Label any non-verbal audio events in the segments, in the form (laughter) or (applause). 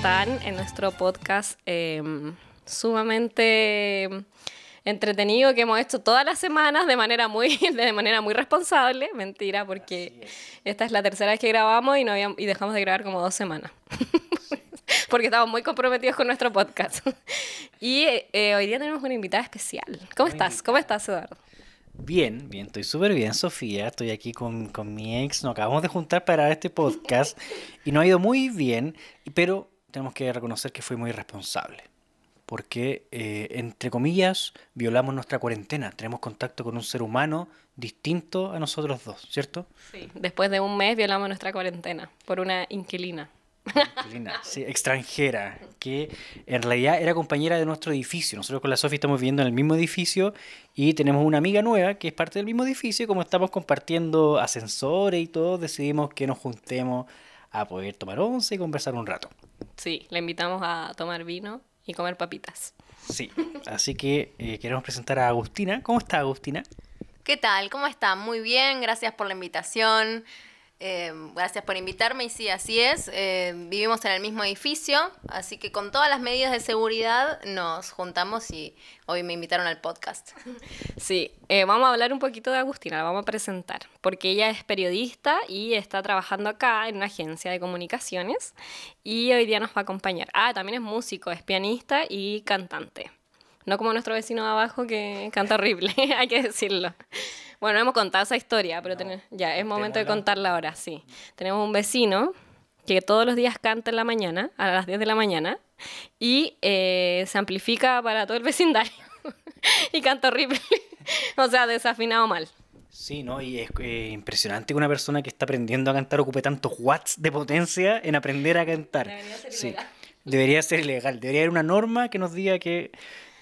están? En nuestro podcast em, sumamente entretenido que hemos hecho todas las semanas de manera muy, (laughs) de manera muy responsable. Mentira, porque esta es la tercera vez que grabamos y, no y dejamos de grabar como dos semanas. (laughs) porque estamos muy comprometidos con nuestro podcast. (laughs) y eh, hoy día tenemos una invitada especial. ¿Cómo estás? ¿Cómo estás, Eduardo? Bien, bien, estoy súper bien, Sofía. Estoy aquí con, con, mi ex. Nos acabamos de juntar para este podcast y nos ha ido muy bien, pero tenemos que reconocer que fue muy irresponsable. Porque, eh, entre comillas, violamos nuestra cuarentena. Tenemos contacto con un ser humano distinto a nosotros dos, ¿cierto? Sí, después de un mes violamos nuestra cuarentena por una inquilina. sí, extranjera, que en realidad era compañera de nuestro edificio. Nosotros con la Sofía estamos viviendo en el mismo edificio y tenemos una amiga nueva que es parte del mismo edificio. Y como estamos compartiendo ascensores y todo, decidimos que nos juntemos a poder tomar once y conversar un rato. Sí, le invitamos a tomar vino y comer papitas. Sí, así que eh, queremos presentar a Agustina. ¿Cómo está Agustina? ¿Qué tal? ¿Cómo está? Muy bien, gracias por la invitación. Em, gracias por invitarme y sí, así es. Em, vivimos en el mismo edificio, así que con todas las medidas de seguridad nos juntamos y hoy me invitaron al podcast. (laughs) Sí, eh, vamos a hablar un poquito de Agustina, la vamos a presentar, porque ella es periodista y está trabajando acá en una agencia de comunicaciones y hoy día nos va a acompañar. Ah, también es músico, es pianista y cantante. No como nuestro vecino de abajo que canta horrible, (laughs) hay que decirlo. Bueno, hemos contado esa historia, pero ya es momento de contarla ahora, sí. Tenemos un vecino que todos los días canta en la mañana, a las 10 de la mañana, y eh, se amplifica para todo el vecindario. (laughs) y canta horrible. (laughs) o sea, desafinado mal. Sí, ¿no? Y es eh, impresionante que una persona que está aprendiendo a cantar ocupe tantos watts de potencia en aprender a cantar. Debería ser sí. Debería ser ilegal. Debería haber una norma que nos diga que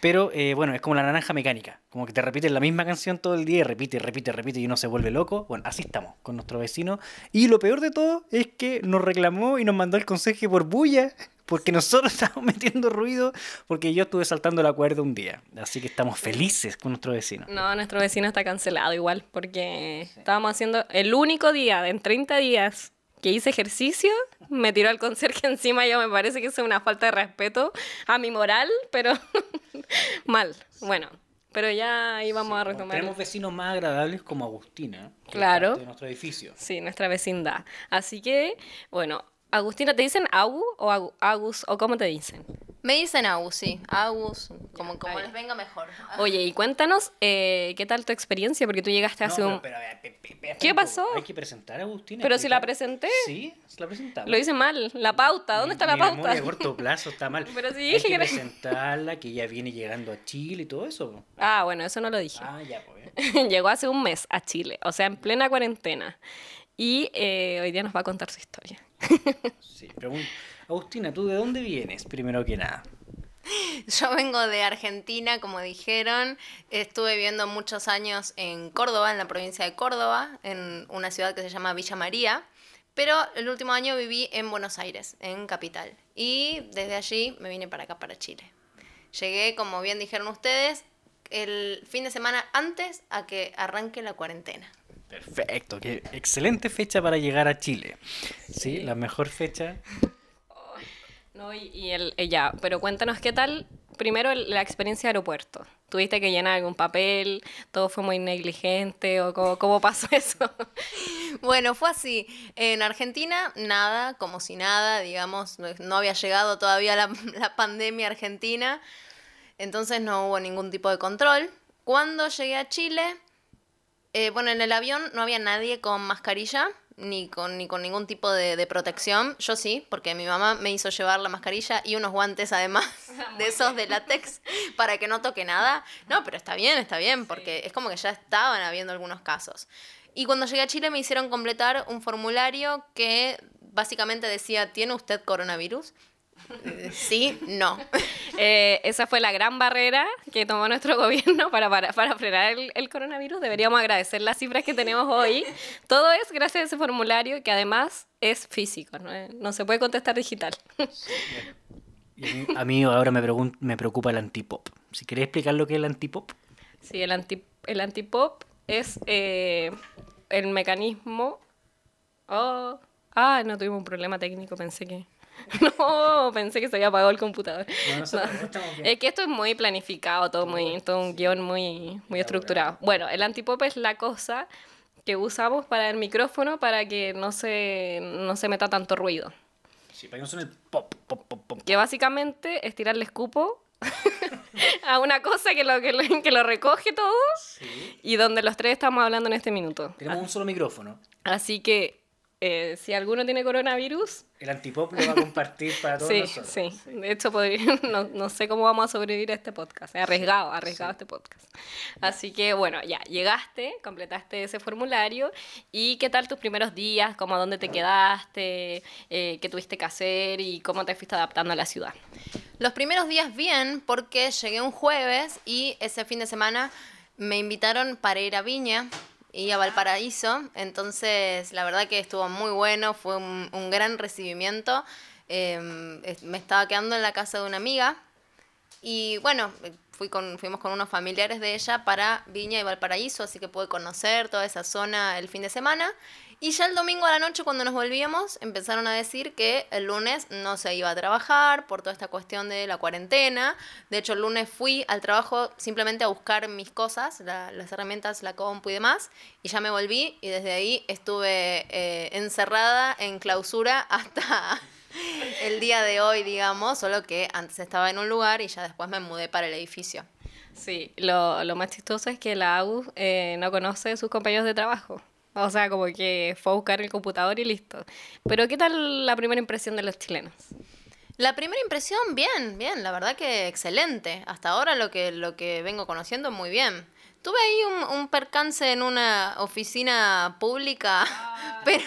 pero eh, bueno, es como la naranja mecánica, como que te repiten la misma canción todo el día y repite, repite, repite y uno se vuelve loco. Bueno, así estamos con nuestro vecino. Y lo peor de todo es que nos reclamó y nos mandó el consejo por bulla, porque nosotros (laughs) estamos metiendo ruido, porque yo estuve saltando la cuerda un día. Así que estamos felices con nuestro vecino. No, nuestro vecino está cancelado igual, porque estábamos haciendo el único día en 30 días que hice ejercicio, me tiró al conserje (laughs) encima, ya me parece que es una falta de respeto a mi moral, pero (laughs) mal. Bueno, pero ya íbamos a retomar. Tenemos vecinos más agradables como Agustina, claro. de nuestro edificio. Sí, nuestra vecindad. Así que, bueno, Agustina, ¿te dicen Agu o Agus o cómo te dicen? Me dicen Agus, sí. Agus, como, como les venga mejor. (laughs) Oye, y cuéntanos, eh, ¿qué tal tu experiencia? Porque tú llegaste hace un... ¿Qué pasó? Hay que presentar a Agustina. Pero si la presenté. Sí, la presentamos. Lo hice mal. La pauta, ¿dónde está la pauta? a corto plazo está mal. (laughs) Pero sí dije Hay que, presentarla, que ya viene llegando a Chile y todo eso. Ah, bueno, eso no lo dije. Ah, ya, pues. (laughs) Llegó hace un mes a Chile, o sea, en plena cuarentena. Y eh, hoy día nos va a contar su historia. sí, Agustina, ¿tú de dónde vienes, primero que nada? (laughs) Yo vengo de Argentina, como dijeron. Estuve viviendo muchos años en Córdoba, en la provincia de Córdoba, en una ciudad que se llama Villa María. Pero el último año viví en Buenos Aires, en Capital. Y desde allí me vine para acá, para Chile. Llegué, como bien dijeron ustedes, el fin de semana antes a que arranque la cuarentena. Perfecto, qué excelente fecha para llegar a Chile. Sí, la mejor fecha. No, y, el, eh, ya, pero cuéntanos qué tal, primero la experiencia de aeropuerto. ¿Tuviste que llenar algún papel? ¿Todo fue muy negligente? ¿O cómo, pasó (laughs) eso? Bueno, fue así. En Argentina, nada, como si nada, digamos, no había llegado todavía la, (laughs) la pandemia argentina, entonces no hubo ningún tipo de control. Cuando llegué a Chile, eh, bueno, en el avión no había nadie con mascarilla ni con, ni con ningún tipo de, protección. Yo sí, porque mi mamá me hizo llevar la mascarilla y unos guantes además (laughs) de esos de látex para que no toque nada. No, pero está bien, está bien, porque es como que ya estaban habiendo algunos casos. Y cuando llegué a Chile me hicieron completar un formulario que básicamente decía, ¿tiene usted coronavirus? Sí, no. (laughs) Eh, esa fue la gran barrera que tomó nuestro gobierno para, para, frenar el, coronavirus. Deberíamos agradecer las cifras que tenemos hoy. Todo es gracias a ese formulario que además es físico, no, se puede contestar digital. a mí ahora me, me preocupa el antipop. Si querés explicar lo que es el antipop. Sí, el, anti, el antipop es eh, el mecanismo... Oh, ah, no tuvimos un problema técnico, pensé que... (laughs) No, pensé que se había apagado el computador. No, no se apagó, estamos bien. Es que esto es muy planificado, todo, muy, todo un guion muy, muy estructurado. Bueno, el antipop es la cosa que usamos para el micrófono para que no se, no se meta tanto ruido. Sí, para que no suene el pop, pop, pop, pop. Que básicamente es tirarle escupo (laughs) a una cosa que lo, que lo, que lo recoge todo Sí. y donde los tres estamos hablando en este minuto. Tenemos un solo micrófono. Así que eh, si alguno tiene coronavirus, El antipop lo va a compartir para todos sí, nosotros. sí. De hecho, podría- (laughs) no, no sé cómo vamos a sobrevivir a este podcast. Es arriesgado, arriesgado este podcast. Así que, bueno, ya, llegaste, completaste ese formulario. ¿Y qué tal tus primeros días? ¿Cómo a dónde te quedaste? Eh, ¿Qué tuviste que hacer? ¿Y cómo te fuiste adaptando a la ciudad? Los primeros días bien, porque llegué un jueves y ese fin de semana me invitaron para ir a Viña y a Valparaíso. Entonces, la verdad que estuvo muy bueno, fue un, gran recibimiento. Es- me estaba quedando en la casa de una amiga y bueno, fui con, fuimos con unos familiares de ella para Viña y Valparaíso, así que pude conocer toda esa zona el fin de semana. Y ya el domingo a la noche, cuando nos volvíamos, empezaron a decir que el lunes no se iba a trabajar por toda esta cuestión de la cuarentena. De hecho, el lunes fui al trabajo simplemente a buscar mis cosas, la- las herramientas, la compu y demás. Y ya me volví y desde ahí estuve eh, encerrada en clausura (laughs) hasta el día de hoy, digamos, solo que antes estaba en un lugar y ya después me mudé para el edificio. Sí, lo, lo más chistoso es que la AU eh, no conoce a sus compañeros de trabajo. O sea, como que fue a buscar el computador y listo. Pero ¿qué tal la primera impresión de los chilenos? La primera impresión, bien, bien, la verdad que excelente. Hasta ahora lo que, lo que vengo conociendo, muy bien. Tuve ahí un, un percance en una oficina pública, (laughs) pero,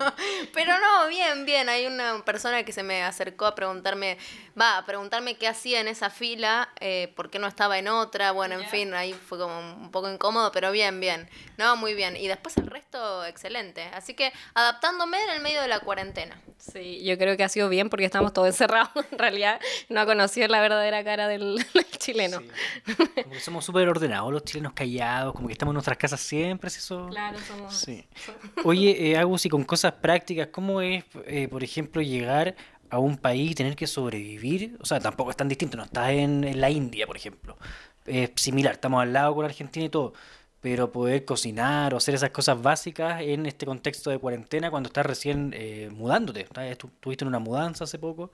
(laughs) pero no, bien, bien. Hay una persona que se me acercó a preguntarme, va, a preguntarme qué hacía en esa fila, eh, por qué no estaba en otra. Bueno, en fin, ahí fue como un poco incómodo, pero bien, bien. No, muy bien. Y después el resto, excelente. Así que adaptándome en el medio de la cuarentena. Sí, yo creo que ha sido bien porque estamos todos encerrados. (laughs) En realidad, no ha conocido la verdadera cara del, (laughs) del chileno. Sí. Como que somos súper ordenados, los chilenos callados, como que estamos en nuestras casas siempre, ¿sí eso? Claro, somos... Sí. Oye, eh, Agus, y con cosas prácticas, ¿cómo es, eh, por ejemplo, llegar a un país y tener que sobrevivir? O sea, tampoco es tan distinto, no estás en, en la India, por ejemplo. Es similar, estamos al lado con Argentina y todo, pero poder cocinar o hacer esas cosas básicas en este contexto de cuarentena cuando estás recién eh, mudándote. ¿Estás- tu- ¿Tuviste una mudanza hace poco?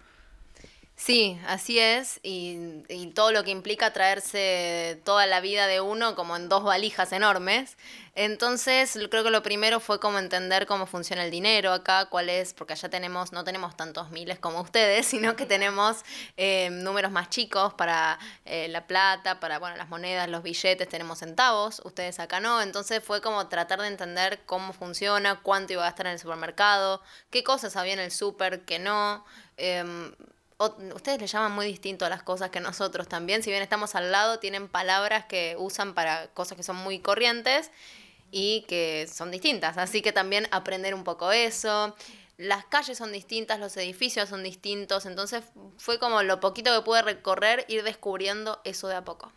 Sí, así es, y, y todo lo que implica traerse toda la vida de uno como en dos valijas enormes. Entonces, creo que lo primero fue como entender cómo funciona el dinero acá, cuál es, porque allá tenemos, no tenemos tantos miles como ustedes, (laughs) sino que tenemos eh, números más chicos para eh, la plata, para, bueno, las monedas, los billetes, tenemos centavos, ustedes acá no. Entonces fue como tratar de entender cómo funciona, cuánto iba a gastar en el supermercado, qué cosas había en el súper, qué no. Em, o- ustedes le llaman muy distinto a las cosas que nosotros también. Si bien estamos al lado, tienen palabras que usan para cosas que son muy corrientes y que son distintas. Así que también aprender un poco eso. Las calles son distintas, los edificios son distintos. Entonces fue como lo poquito que pude recorrer, ir descubriendo eso de a poco.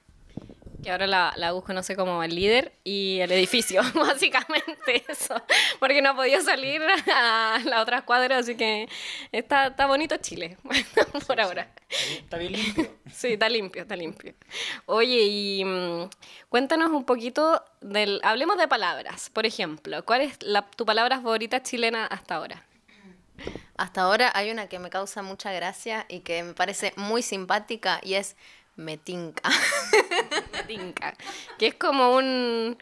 Que ahora la, la US conoce como el líder y el edificio, (laughs) básicamente eso. Porque no ha podido salir a las otras cuadras, así que está, está bonito Chile, (laughs) por ahora. Está bien limpio. Sí, está limpio, está limpio. Oye, y mm, cuéntanos un poquito del... Hablemos de palabras. Por ejemplo, ¿cuál es la, tu palabra favorita chilena hasta ahora? Hasta ahora hay una que me causa mucha gracia y que me parece muy simpática y es metinca. (laughs) Tinca. Que es como un...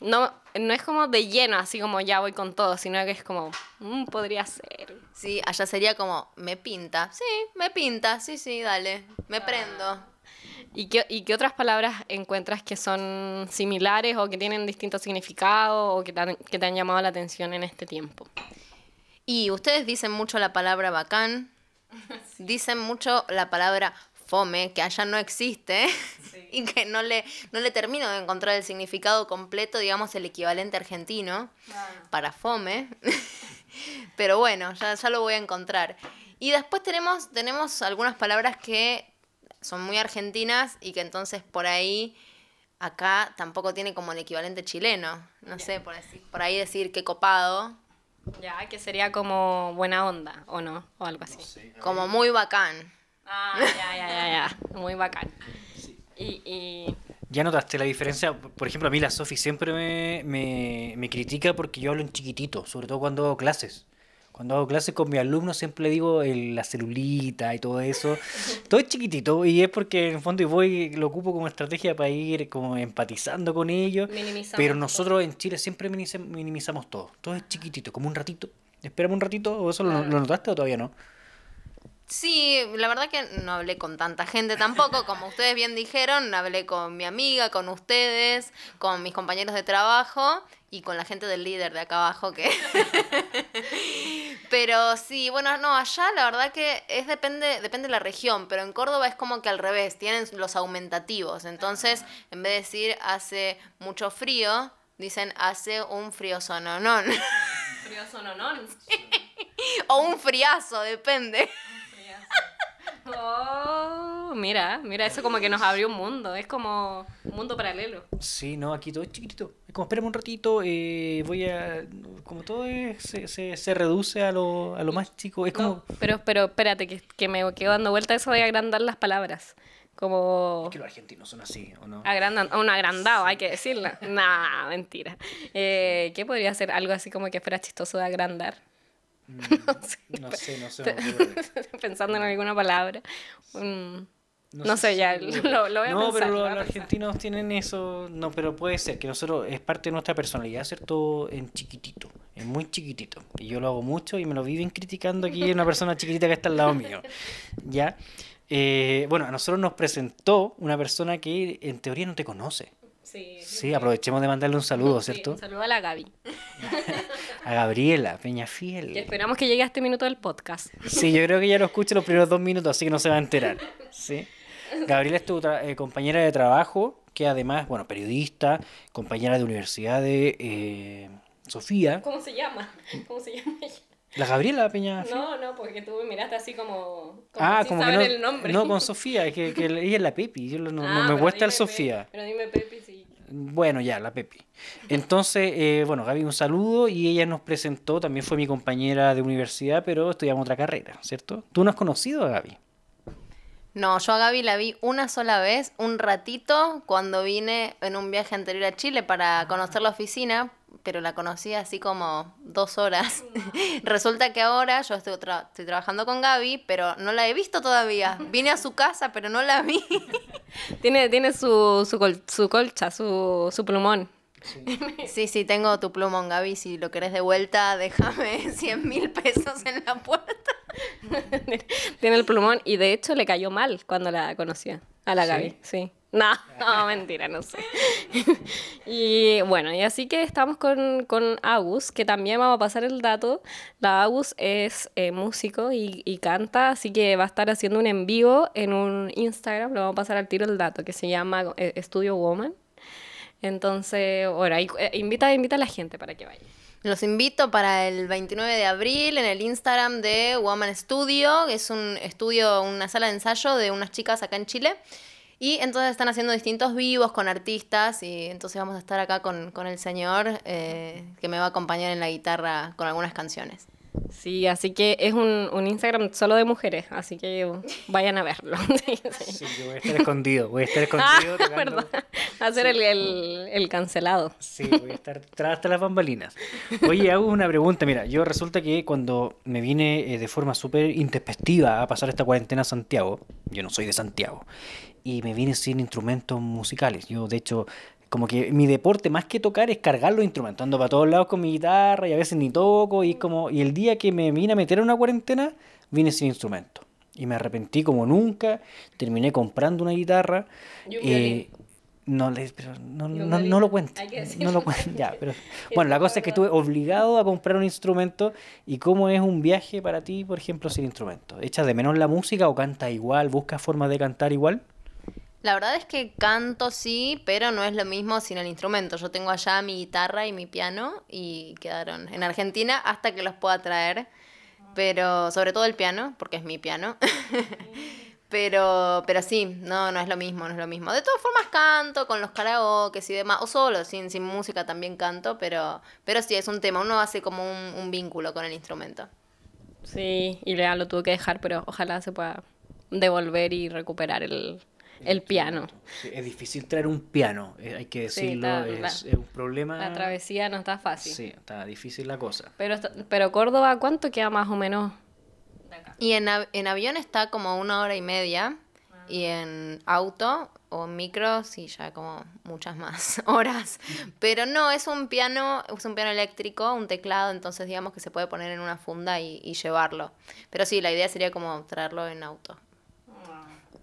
No, no es como de lleno, así como ya voy con todo, sino que es como, mm, podría ser. Sí, allá sería como, me pinta. Sí, me pinta. Sí, sí, dale. Me prendo. ¿Y qué, ¿Y qué otras palabras encuentras que son similares o que tienen distintos significados o que te han, que te han llamado la atención en este tiempo? Y ustedes dicen mucho la palabra bacán. (laughs) Dicen mucho la palabra fome, que allá no existe. (laughs) y que no le, no le termino de encontrar el significado completo, digamos, el equivalente argentino para fome. (laughs) Pero bueno, ya, ya lo voy a encontrar. Y después tenemos, tenemos algunas palabras que son muy argentinas y que entonces por ahí acá tampoco tiene como el equivalente chileno. No sé, por, así- por ahí decir qué copado. Ya, que sería como buena onda, ¿o no? O algo así. Como muy bacán. Ah, ya, ya, ya, ya. Muy bacán. Y, y... ¿Ya notaste la diferencia? Por ejemplo, a mí la Sofi siempre me, me, me critica porque yo hablo en chiquitito, sobre todo cuando hago clases. Cuando hago clases con mis alumnos siempre le digo el- la celulita y todo eso. (laughs) Todo es chiquitito y es porque en el fondo voy lo ocupo como estrategia para ir como empatizando con ellos. Pero todo. nosotros en Chile siempre minimiza- minimizamos todo. Todo es chiquitito, como un ratito. Espérame un ratito, ¿o eso lo notaste o todavía no? Sí, la verdad que no hablé con tanta gente tampoco, como ustedes bien dijeron, hablé con mi amiga, con ustedes, con mis compañeros de trabajo y con la gente del líder de acá abajo que... (laughs) pero sí, bueno, no, allá la verdad que es depende, depende de la región, pero en Córdoba es como que al revés, tienen los aumentativos, entonces en vez de decir hace mucho frío, dicen hace un frío sononón Frío sononón. (laughs) o un friazo, depende. Oh, mira, mira, eso como que nos abrió un mundo, es como un mundo paralelo. Sí, no, aquí todo es chiquitito. Es como, espérame un ratito, eh, voy a... Como todo es- se, se, se reduce a lo, a lo más chico. Es como... No, pero, pero espérate, que, que me quedo dando vuelta eso de agrandar las palabras. Como Es que los argentinos son así, ¿o no? agrandan, un agrandado, hay que decirlo. (laughs) Nah, mentira. Eh, ¿Qué podría ser algo así como que fuera chistoso de agrandar? Mm, (laughs) No sé, no sé. no. (laughs) Pensando en alguna palabra. No no, sé ya lo, lo voy a no, pensar. pero lo los, argentinos tienen eso. No, pero puede ser que nosotros es parte de nuestra personalidad hacer todo en chiquitito, en muy chiquitito. Y yo lo hago mucho y me lo viven criticando aquí una persona chiquitita que está al lado mío. ¿Ya? Eh, bueno, a nosotros nos presentó una persona que en teoría no te conoce. Sí, Sí, aprovechemos de mandarle un saludo, sí, ¿cierto? un saludo a la Gaby. (laughs) A Gabriela Que Peñafiel. esperamos que llegue a este minuto del podcast. Sí, yo creo que ya lo escucha los primeros dos minutos, así que no se va a enterar. ¿sí? Gabriela es tu eh, compañera de trabajo, que además, bueno, periodista, compañera de universidad de eh, Sofía. ¿Cómo se llama? ¿Cómo se llama ella? La Gabriela Peñafiel. No, no, porque tú me miraste así como, como ah, sin como que no, el nombre. no con Sofía, es que, que ella es la Pepi, yo no, Ah, no me cuesta el Sofía. Pero dime Pepi. Bueno, ya, la Pepi. Entonces, eh, bueno, Gaby, un saludo y ella nos presentó, también fue mi compañera de universidad, pero estudiamos otra carrera, ¿cierto? ¿Tú no has conocido a Gaby? No, yo a Gaby la vi una sola vez, un ratito, cuando vine en un viaje anterior a Chile para conocer la oficina, pero la conocí así como dos horas. (laughs) Resulta que ahora yo estoy, tra- estoy trabajando con Gaby, pero no la he visto todavía. Vine a su casa, pero no la vi. (laughs) Tiene, tiene su, su, col- su colcha, su, su plumón. Sí, sí, tengo tu plumón, Gaby. Si lo querés de vuelta, déjame (laughs) 100 mil pesos en la puerta. Tiene el plumón y de hecho le cayó mal cuando la conocía. A la ¿Sí? Gaby, sí. No, (laughs) no, mentira, no sé. (laughs) y bueno, y así que estamos con, con Agus, que también vamos a pasar el dato. La Agus es eh, músico y, y canta, así que va a estar haciendo un en vivo en un Instagram, lo vamos a pasar al tiro el dato, que se llama eh, Studio Woman. Entonces, ahí, eh, invita, invita a la gente para que vaya. Los invito para el 29 de abril en el Instagram de Woman Studio. Es un estudio, una sala de ensayo de unas chicas acá en Chile. Y entonces están haciendo distintos vivos con artistas y entonces vamos a estar acá con, con el señor eh, que me va a acompañar en la guitarra con algunas canciones. Sí, así que es un, un Instagram solo de mujeres, así que vayan a verlo. (laughs) Sí, sí. Sí, yo voy a estar escondido, voy a estar Ah, escondido tocando. verdad. Va a ser el, el, el cancelado. Sí, voy a estar tras las bambalinas. Oye, hago una pregunta. Mira, yo resulta que cuando me vine eh, de forma súper intempestiva a pasar esta cuarentena a Santiago, yo no soy de Santiago, y me vine sin instrumentos musicales. Yo, de hecho, como que mi deporte más que tocar es cargar los instrumentos. Ando para todos lados con mi guitarra y a veces ni toco. Y, como, y el día que me vine a meter en una cuarentena, vine sin instrumento. Y me arrepentí como nunca. Terminé comprando una guitarra. Eh, no, le- pero no, no, no lo cuento. No lo cuento. Ya, pero (laughs) (laughs) bueno, la cosa es que estuve obligado a comprar un instrumento. ¿Y cómo es un viaje para ti, por ejemplo, sin instrumento? ¿Echas de menos la música o canta igual? ¿Buscas formas de cantar igual? La verdad es que canto sí, pero no es lo mismo sin el instrumento. Yo tengo allá mi guitarra y mi piano y quedaron en Argentina hasta que los pueda traer. Pero sobre todo el piano, porque es mi piano. (laughs) Pero, pero sí, no, no es lo mismo, no es lo mismo. De todas formas canto con los karaoke y demás, o solo, sin, sin música también canto, pero, pero sí, es un tema, uno hace como un, un vínculo con el instrumento. Sí, y lo tuve que dejar, pero ojalá se pueda devolver y recuperar el, el piano. es difícil traer un piano, eh, hay que decirlo, es, un problema. La travesía no está fácil. Sí, está difícil la cosa. Pero, pero Córdoba, ¿cuánto queda más o menos Y en, en avión está como una hora y media, y en auto o en micro, sí, ya como muchas más (laughs) horas. Pero no, es un piano, es un piano eléctrico, un teclado, entonces digamos que se puede poner en una funda y, y llevarlo. Pero sí, la idea sería como traerlo en auto.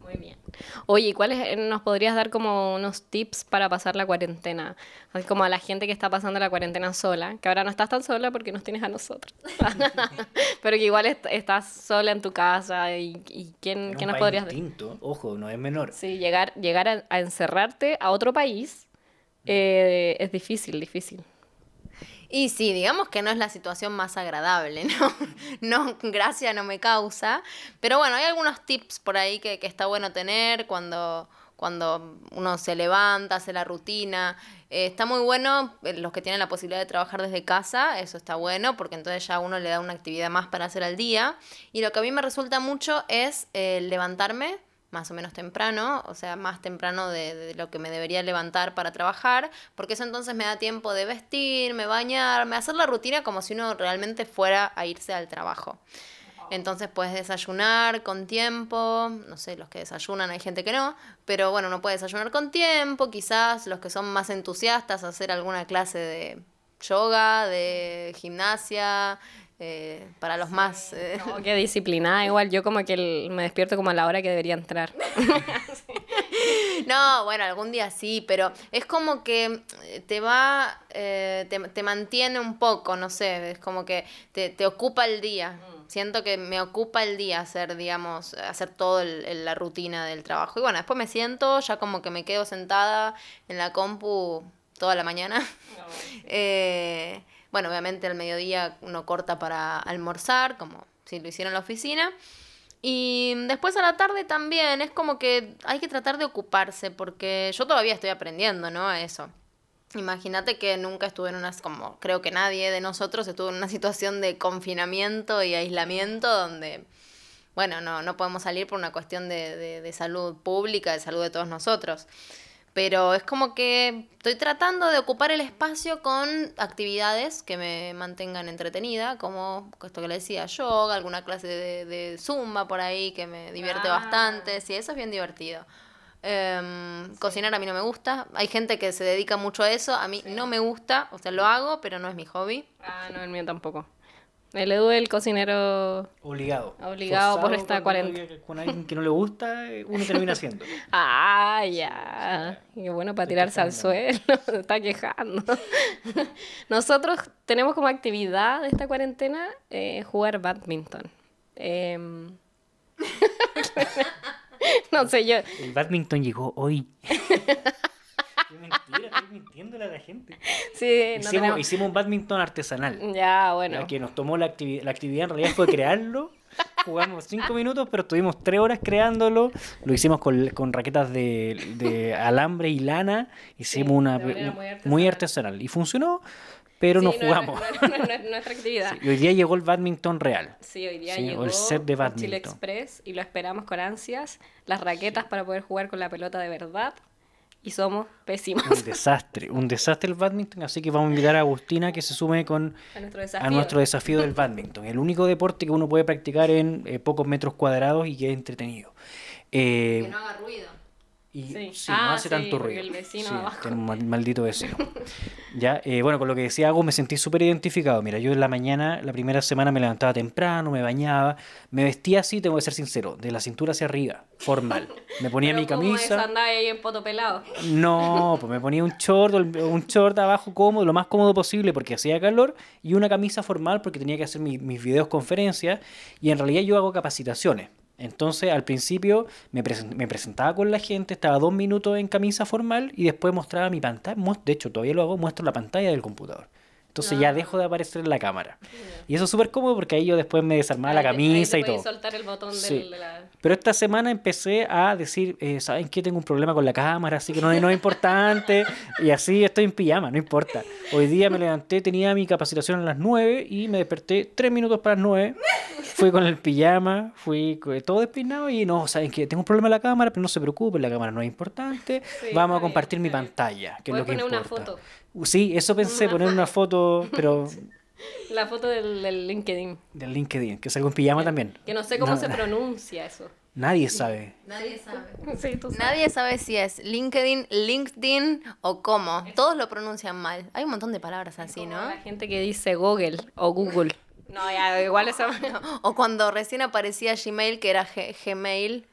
Muy bien. Oye, ¿cuáles eh, nos podrías dar como unos tips para pasar la cuarentena? Como a la gente que está pasando la cuarentena sola, que ahora no estás tan sola porque nos tienes a nosotros. (laughs) Pero que igual estás sola en tu casa y, y ¿quién, ¿qué nos podrías distinto. Ojo, no es menor. Sí, llegar, llegar a, encerrarte a otro país eh, es difícil, difícil. Y sí, digamos que no es la situación más agradable, (laughs) ¿no? No, gracia no me causa. Pero bueno, hay algunos tips por ahí que, que está bueno tener cuando, cuando uno se levanta, hace la rutina. Eh, está muy bueno eh, los que tienen la posibilidad de trabajar desde casa, eso está bueno, porque entonces ya uno le da una actividad más para hacer al día. Y lo que a mí me resulta mucho es levantarme más o menos temprano, o sea, más temprano de, lo que me debería levantar para trabajar, porque eso entonces me da tiempo de vestirme, bañarme, hacer la rutina como si uno realmente fuera a irse al trabajo. Entonces puedes desayunar con tiempo, no sé, los que desayunan hay gente que no, pero bueno, uno puede desayunar con tiempo, quizás los que son más entusiastas hacer alguna clase de yoga, de gimnasia, eh, para los más... Eh. qué disciplinada, igual yo como que me despierto como a la hora que debería entrar. (laughs) No, bueno, algún día sí, pero es como que te va, eh, te, mantiene un poco, no sé, es como que te, te ocupa el día. Mm. Siento que me ocupa el día hacer, digamos, hacer toda la rutina del trabajo. Y bueno, después me siento, ya como que me quedo sentada en la compu toda la mañana. (laughs) eh, bueno, obviamente al mediodía uno corta para almorzar, como si lo hiciera en la oficina. Y después a la tarde también es como que hay que tratar de ocuparse porque yo todavía estoy aprendiendo, ¿no? A eso. Imagínate que nunca estuve en una, como creo que nadie de nosotros estuvo en una (laughs) situación de confinamiento y aislamiento donde, bueno, no, no podemos salir por una cuestión de, de, de salud pública, de salud de todos nosotros pero es como que estoy tratando de ocupar el espacio con actividades que me mantengan entretenida, como esto que le decía, yoga, alguna clase de, zumba por ahí que me divierte ah. bastante, sí, eso es bien divertido. Em, cocinar a mí no me gusta, hay gente que se dedica mucho a eso, a mí no me gusta, o sea, lo hago, pero no es mi hobby. Ah, no, el mío tampoco. El Edu el cocinero... Obligado. Obligado por esta cuarentena. Con alguien que no le gusta, uno termina haciendo. (laughs) ah, ya. Qué bueno para tirarse al suelo. (laughs) Se está quejando. (laughs) Nosotros tenemos como actividad de esta cuarentena eh, jugar badminton. Em, no sé, yo... El badminton llegó hoy. Qué mentira, estoy mintiéndole a la gente. Sí, hicimos, hicimos un badminton artesanal. Ya, bueno. que nos tomó la, actividad, la actividad en realidad fue crearlo. (laughs) Jugamos cinco minutos, pero estuvimos tres horas creándolo. Lo hicimos con, con raquetas de, de, (laughs) alambre y lana. Hicimos una muy artesanal. Y funcionó, pero no jugamos. No, nuestra actividad. y hoy día llegó el badminton real. Sí, hoy día llegó el set de badminton. Chile Express y lo esperamos con ansias. Las raquetas para poder jugar con la pelota de verdad y somos pésimos. Un desastre, un desastre el badminton, así que vamos a invitar a Agustina que se sume con a nuestro desafío, del badminton, el único deporte que uno puede practicar en eh, pocos metros cuadrados y que es entretenido. Eh, que no haga ruido y sí. no ah, hace tanto ruido. El vecino un (laughs) maldito vecino. (laughs) ya, eh, bueno, con lo que decía Hago me sentí súper identificado. Mira, yo en la mañana, la primera semana me levantaba temprano, me bañaba, me vestía así, tengo que ser sincero, de la cintura hacia arriba, formal. Me ponía mi camisa. ¿Cómo ahí en poto pelado? No, (laughs) pues me ponía un short, un short abajo cómodo, lo más cómodo posible porque hacía calor y una camisa formal porque tenía que hacer mis videos conferencias y en realidad yo hago capacitaciones. Entonces, al principio me, presentaba con la gente, estaba dos minutos en camisa formal y después mostraba mi pantalla. De hecho, todavía lo hago, muestro la pantalla del computador. Entonces ya dejo de aparecer en la cámara. Y eso es súper cómodo porque ahí yo después me desarmaba la ahí camisa te y todo. soltar el botón del- Sí. de la... Pero esta semana empecé a decir, eh, ¿saben qué? Tengo un problema con la cámara, así que no, no es importante. (laughs) Y así estoy en pijama, no importa. Hoy día me levanté, tenía mi capacitación a las 9 y me desperté 3 minutos para las 9. Fui con el pijama, fui todo despeinado y no, ¿saben qué? Tengo un problema en la cámara, pero no se preocupen, la cámara no es importante. Sí, Vamos a bien, compartir mi bien. pantalla, que es lo que poner una importa. foto. Sí, eso pensé, poner una foto, (laughs) pero La foto del, del LinkedIn. del LinkedIn, que salgo en pijama también. Que no sé cómo No, se (laughs) pronuncia eso. Nadie sabe. Nadie sabe. Sí, tú sabes. Nadie sabe si es LinkedIn, LinkedIn o cómo. Todos lo pronuncian mal. Hay un montón de palabras así, Como ¿no? La gente que dice Google o Google. (laughs) No, ya, igual eso... O cuando recién aparecía Gmail, que era G- Gmail,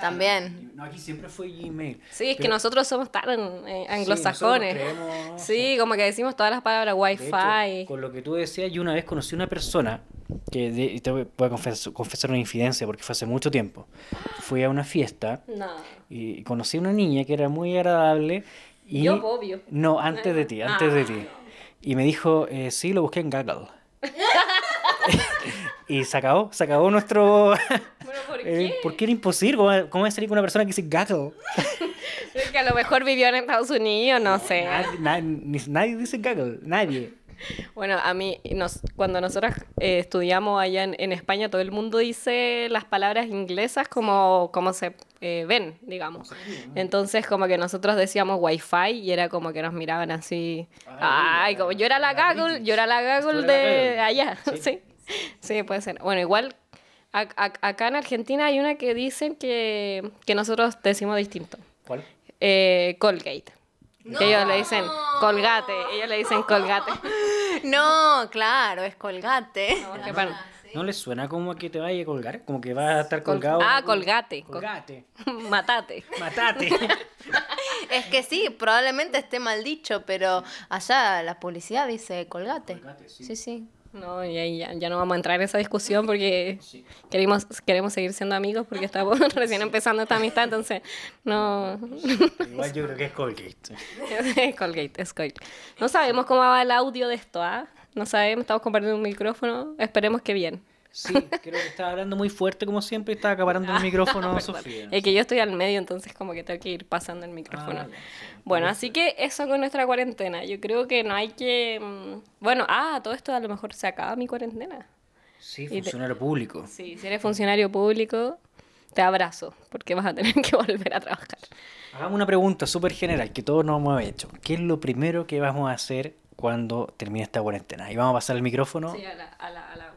también. No, aquí siempre fue Gmail. Sí, es que nosotros somos tan eh, Sí, anglosajones. nosotros creemos- Sí, como que decimos todas las palabras De hecho, Wi-Fi. con lo que tú decías, yo una vez conocí una persona que de- y te voy a confes- confesar una infidencia porque fue hace mucho tiempo. Fui a una fiesta No. y conocí a una niña que era muy agradable. Y... Yo, obvio. No, antes de ti, antes de Ah, ti. Y me dijo, eh, sí, lo busqué en Google. (laughs) (laughs) y se acabó, se acabó nuestro... Bueno, ¿por Eh, qué? porque era imposible. ¿Cómo ¿Cómo va a salir con una persona que dice? (laughs) Es que a lo mejor vivió en Estados Unidos, no sé. Nadie, dice Google, nadie. Bueno, a mí, nos, cuando nosotros eh, estudiamos allá en, en España, todo el mundo dice las palabras inglesas como, como se eh, ven, digamos. Entonces, como que nosotros decíamos Wi-Fi y era como que nos miraban así. Ay, como yo era la British. yo era la la de allá. Sí. (laughs) Sí. sí, puede ser. Bueno, igual a- a- acá en Argentina hay una que dicen que, que nosotros decimos distinto. ¿Cuál? Eh, Colgate. Que ellos le dicen colgate, ellos le dicen colgate. No, claro, es colgate. ¿No les suena como que te vaya a colgar? Como que vas a estar Col- colgado. ah, colgate. Col- Colgate. (laughs) Matate. Matate. (laughs) Es que sí, probablemente esté mal dicho, pero allá la publicidad dice colgate. Colgate, sí. Sí, sí. No, y ahí ya, ya no vamos a entrar en esa discusión porque Sí. queremos, queremos seguir siendo amigos porque estamos (laughs) recién empezando esta amistad, entonces no. Igual yo creo que es Colgate. (laughs) es Colgate, es Colgate. No sabemos cómo va el audio de esto, ¿ah? No sabemos, estamos compartiendo un micrófono, esperemos que bien. Sí, creo que estaba hablando muy fuerte como siempre y estaba acaparando el (laughs) micrófono Perdón. Sofía. Es que yo estoy al medio, entonces como que tengo que ir pasando el micrófono. Ah. Bueno, así que eso con nuestra cuarentena. Yo creo que no hay que... mm, Bueno, ah, todo esto a lo mejor se acaba mi cuarentena. Sí, te- funcionario público. Sí, si eres funcionario público, te abrazo, porque vas a tener que (laughs) volver a trabajar. Hagamos una pregunta súper general que todos nos hemos hecho. ¿Qué es lo primero que vamos a hacer cuando termine esta cuarentena? Y vamos a pasar el micrófono. Sí, a la... A la, a la...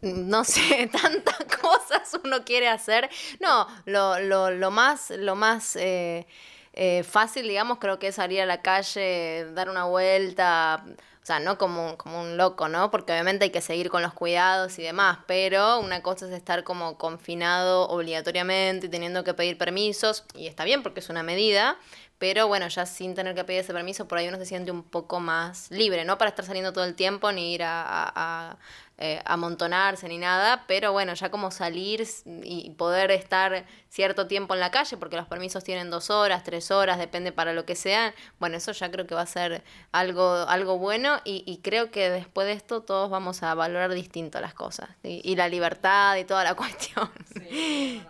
No sé, (laughs) tantas cosas uno quiere hacer. No, lo, lo, lo más, lo más eh, eh, fácil, digamos, creo que es salir a la calle, dar una vuelta. Sea, no como, como un loco, ¿no? Porque obviamente hay que seguir con los cuidados y demás, pero una cosa es estar como confinado obligatoriamente y teniendo que pedir permisos, y está bien porque es una medida, pero bueno, ya sin tener que pedir ese permiso, por ahí uno se siente un poco más libre, no para estar saliendo todo el tiempo ni ir a, eh, amontonarse ni nada, pero bueno, ya como salir y poder estar cierto tiempo en la calle, porque los permisos tienen dos horas, tres horas, depende para lo que sean, bueno, eso ya creo que va a ser algo, algo bueno y, y creo que después de esto todos vamos a valorar distinto las cosas y, y la libertad y toda la (laughs) cuestión. Sí.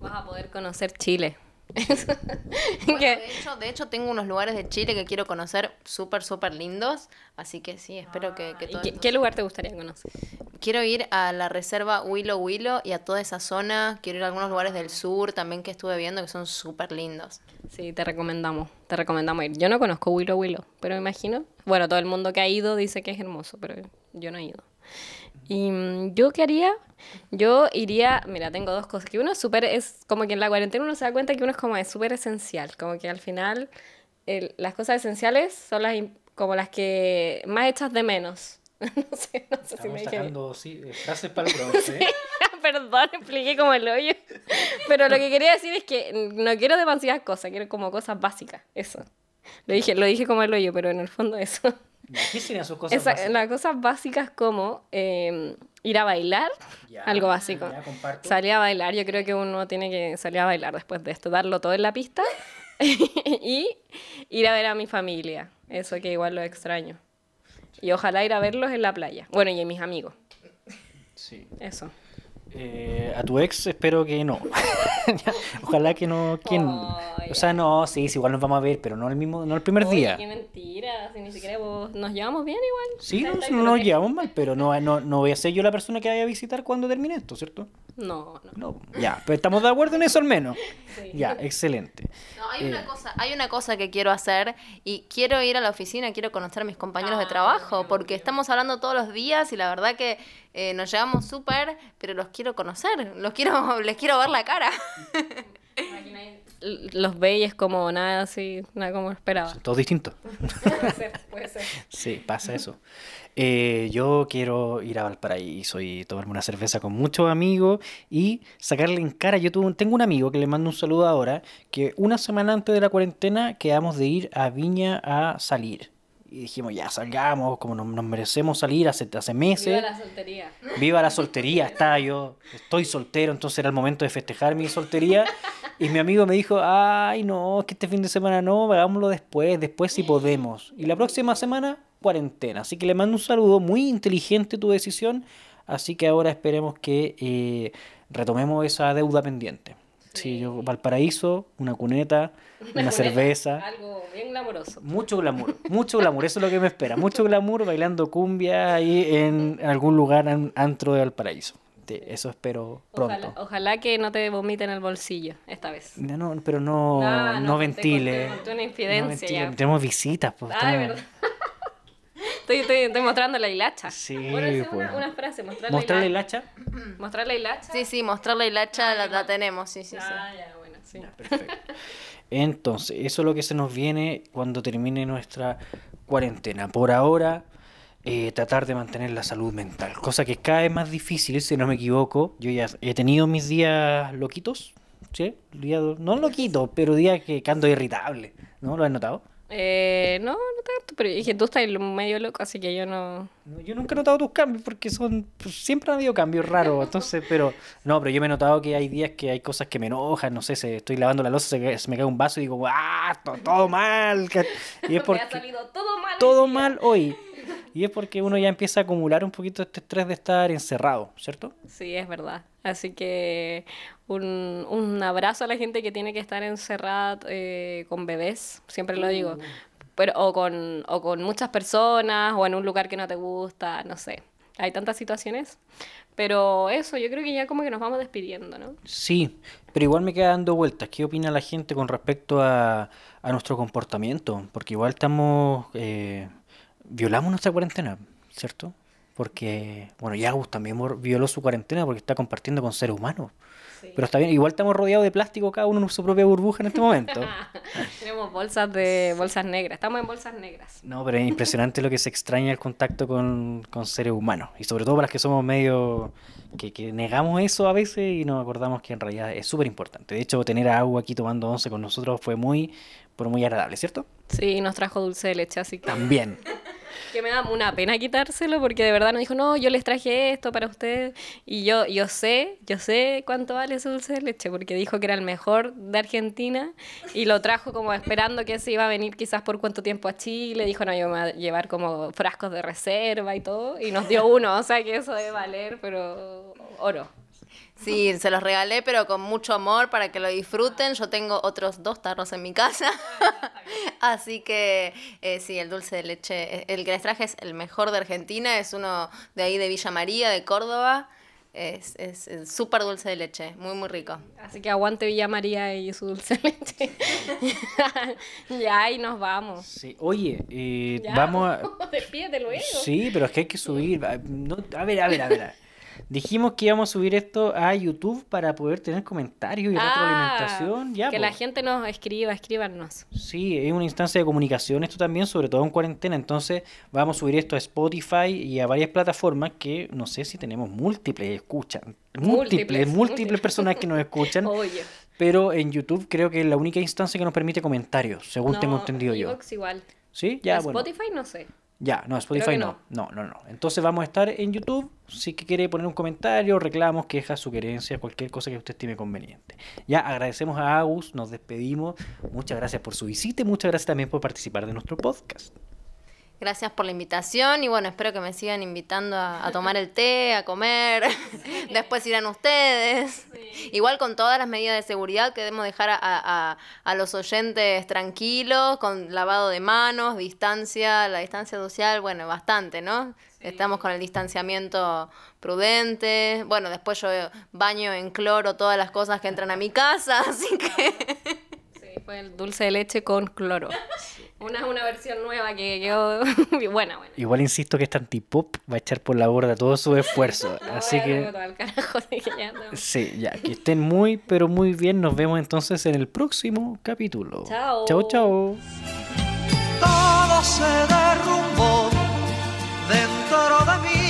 Vas a poder conocer Chile. (laughs) Bueno, de, hecho, de hecho, tengo unos lugares de Chile que quiero conocer súper, súper lindos. Así que sí, espero que, que ¿Y todo qué, esto- qué lugar te gustaría conocer? Quiero ir a la reserva Willow Willow y a toda esa zona. Quiero ir a algunos lugares del sur también que estuve viendo que son súper lindos. Sí, te recomendamos, te recomendamos ir. Yo no conozco Willow Willow, pero me imagino. Bueno, todo el mundo que ha ido dice que es hermoso, pero yo no he ido. Y mm, yo qué haría, yo iría, mira, tengo dos cosas, que uno es súper, es como que en la cuarentena uno se da cuenta que uno es como es súper esencial, como que al final el- las cosas esenciales son las como las que más echas de menos. (laughs) no sé, no sé si Estamos me dije bien. sacando sí, eh, frases para el (laughs) bronce. (laughs) Perdón, expliqué como el hoyo. Pero lo que quería decir es que no quiero demasiadas cosas, quiero como cosas básicas, eso. Lo dije, lo dije como el hoyo, pero en el fondo eso. ¿Qué serían sus cosas Esa- básicas? las cosas básicas como eh, ir a bailar, Ya, algo básico. ya. Salir a bailar, yo creo que uno tiene que salir a bailar después de esto, darlo todo en la pista (laughs) y ir a ver a mi familia. Eso que igual lo extraño. Y ojalá ir a verlos en la playa. Bueno, y a mis amigos. Sí. Eso. Eh, a tu ex espero que no. (laughs) Ojalá que no. ¿quién? O sea, no, sí, sí, igual nos vamos a ver, pero no el mismo, no el primer día. qué. Si ni siquiera vos nos llevamos bien igual. Sí, no, Está no nos llevamos mal, pero no, no, no voy a ser yo la persona que vaya a visitar cuando termine esto, ¿cierto? No, no. No, ya, pero estamos de acuerdo en eso al menos. Sí. Ya, excelente. No, hay Eh. una cosa, hay una cosa que quiero hacer y quiero ir a la oficina, quiero conocer a mis compañeros de Ah, trabajo, obvio, porque estamos hablando todos los días y la verdad que eh, nos llevamos súper, pero los quiero conocer, los quiero, (laughs) les quiero ver la cara. Los ve y es como nada así, nada como esperaba. Son todos distintos. (laughs) puede ser, puede ser. Sí, pasa eso. Eh, yo quiero ir a Valparaíso y tomarme una cerveza con muchos amigos y sacarle en cara. Yo tuve- tengo un amigo que le mando un saludo ahora, que una semana antes de la cuarentena quedamos de ir a Viña a salir. Y dijimos, ya salgamos, como nos, nos merecemos salir hace, hace meses. Viva la soltería. Viva la soltería, estaba yo, estoy soltero, entonces era el momento de festejar mi soltería. (laughs) Y mi amigo me dijo, ay, no, es que este fin de semana no, hagámoslo después, después si podemos. Y la próxima semana, cuarentena. Así que le mando un saludo, muy inteligente tu decisión. Así que ahora esperemos que eh, retomemos esa deuda pendiente. Sí, yo, Valparaíso, una cuneta, una, cuneta, cerveza. Algo bien glamoroso. Mucho glamour, mucho glamour, eso es lo que me espera. Mucho glamour bailando cumbia ahí en algún lugar, en antro de Valparaíso. Eso espero pronto. Ojalá, ojalá que no te vomiten el bolsillo esta vez. No, no, pero no, Ah, no, no, te ventile. conté- conté una No infidencia ventile. ya. Tenemos visitas, pues. Ay, verdad. (laughs) Estoy, estoy, estoy mostrando la hilacha. Sí, Bueno, pues. una, una frase, mostrar Mostrarle la hilacha. (clears throat) Mostrar la hilacha. Sí, sí, mostrar la hilacha la, la tenemos, sí, sí, sí. Ah, ya, bueno, sí. Perfecto. Entonces, eso es lo que se nos viene cuando termine nuestra cuarentena. Por ahora, eh, tratar de mantener la salud mental, cosa que es cada vez más difícil, si no me equivoco. Yo ya he tenido mis días loquitos, ¿sí? No loquitos, pero días que, que ando irritable, ¿no? ¿Lo has notado? Eh, no, no tanto, pero dije, tú estás medio loco, así que yo no... Yo nunca he notado tus cambios porque son pues, siempre han habido cambios raros, (laughs) entonces, pero no, pero yo me he notado que hay días que hay cosas que me enojan, no sé, se, estoy lavando la loza, se, me cae un vaso y digo, ¡ah! to- Todo, mal. que- (laughs) Y es (laughs) Me ha porque salido todo mal. todo mal hoy. (laughs) Y es porque uno ya empieza a acumular un poquito este estrés de estar encerrado, ¿cierto? Sí, es verdad. Así que un, un abrazo a la gente que tiene que estar encerrada eh, con bebés, siempre lo digo. Pero, o, con, o con muchas personas, o en un lugar que no te gusta, no sé. Hay tantas situaciones. Pero eso, yo creo que ya como que nos vamos despidiendo, ¿no? Sí, pero igual me queda dando vueltas. ¿Qué opina la gente con respecto a, a nuestro comportamiento? Porque igual estamos... eh, violamos nuestra cuarentena, ¿cierto? Porque, bueno, Yagus también violó su cuarentena porque está compartiendo con seres humanos. Pero está bien, igual estamos rodeados de plástico, cada uno en su propia burbuja en este momento. (laughs) Tenemos bolsas de bolsas negras. Estamos en bolsas negras. No, pero es impresionante lo que se extraña el contacto con, con seres humanos. Y sobre todo para las que somos medio... Que, que negamos eso a veces y nos acordamos que en realidad es súper importante. De hecho, tener a Agua aquí tomando once con nosotros fue muy, pero muy agradable, ¿cierto? Sí, nos trajo dulce de leche, así que... También. (laughs) Que me da una pena quitárselo porque de verdad nos dijo, no, yo les traje esto para ustedes. Y yo, yo sé, yo sé cuánto vale ese dulce de leche porque dijo que era el mejor de Argentina y lo trajo como esperando que se iba a venir quizás por cuánto tiempo a Chile. Dijo, no, yo me voy a llevar como frascos de reserva y todo. Y nos dio uno, o sea que eso debe valer, pero oro. Sí, se los regalé, pero con mucho amor para que lo disfruten. Yo tengo otros dos tarros en mi casa. (laughs) Así que eh, sí, el dulce de leche, el que les traje es el mejor de Argentina, es uno de ahí de Villa María, de Córdoba. Es, es, es súper dulce de leche, muy, muy rico. Así que aguante Villa María y su dulce de leche. (laughs) ya, y nos vamos. Sí. Oye, eh, Ya, vamos a... (laughs) Despídete luego. Sí, pero es que hay que subir. no- a ver, a ver, a ver. Dijimos que íbamos a subir esto a YouTube para poder tener comentarios y retroalimentación. Ya, Ah, que po. la gente nos escriba, escríbanos. Sí, es una instancia de comunicación esto también, sobre todo en cuarentena. Entonces vamos a subir esto a Spotify y a varias plataformas que no sé si tenemos múltiples escuchan. Múltiples, Múltiples, personas que nos (laughs) escuchan. Oye. Pero en YouTube creo que es la única instancia que nos permite comentarios, según tengo entendido yo. igual. ¿Sí? Ya, bueno. Spotify no sé. Ya, no, Spotify no. no. No, no, Entonces vamos a estar en YouTube. Si quiere poner un comentario, reclamos, quejas, sugerencias, cualquier cosa que usted estime conveniente. Ya agradecemos a Agus, nos despedimos. Muchas gracias por su visita y muchas gracias también por participar de nuestro podcast. Gracias por la invitación y bueno, espero que me sigan invitando a, tomar el té, a comer. (laughs) Después irán ustedes. Igual con todas las medidas de seguridad que debemos dejar a, los oyentes tranquilos, con lavado de manos, distancia, la distancia social, bueno, bastante, ¿no? Estamos con el distanciamiento prudente. Bueno, después yo baño en cloro todas las cosas que entran a mi casa, (laughs) así que... Sí, fue el dulce de leche con cloro. Una, una versión nueva que quedó (laughs) buena, buena. Igual insisto que esta antipop va a echar por la borda todo su esfuerzo. (laughs) así que. sí, ya, que estén muy, pero muy bien. Nos vemos entonces en el próximo capítulo. Chao. Chao, chao. Todo sarò da me.